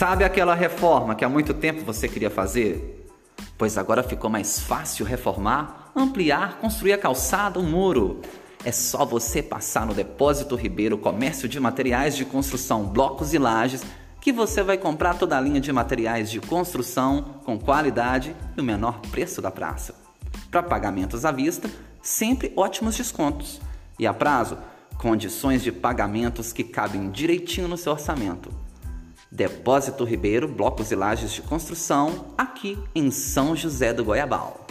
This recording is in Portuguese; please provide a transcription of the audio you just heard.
Sabe aquela reforma que há muito tempo você queria fazer? Pois agora ficou mais fácil reformar, ampliar, construir a calçada, um muro. É só você passar no Depósito Ribeiro Comércio de Materiais de Construção, Blocos e Lajes que você vai comprar toda a linha de materiais de construção com qualidade e o menor preço da praça. Para pagamentos à vista, sempre ótimos descontos. E a prazo, condições de pagamentos que cabem direitinho no seu orçamento. Depósito Ribeiro, blocos e lajes de construção, aqui em São José do Goiabal.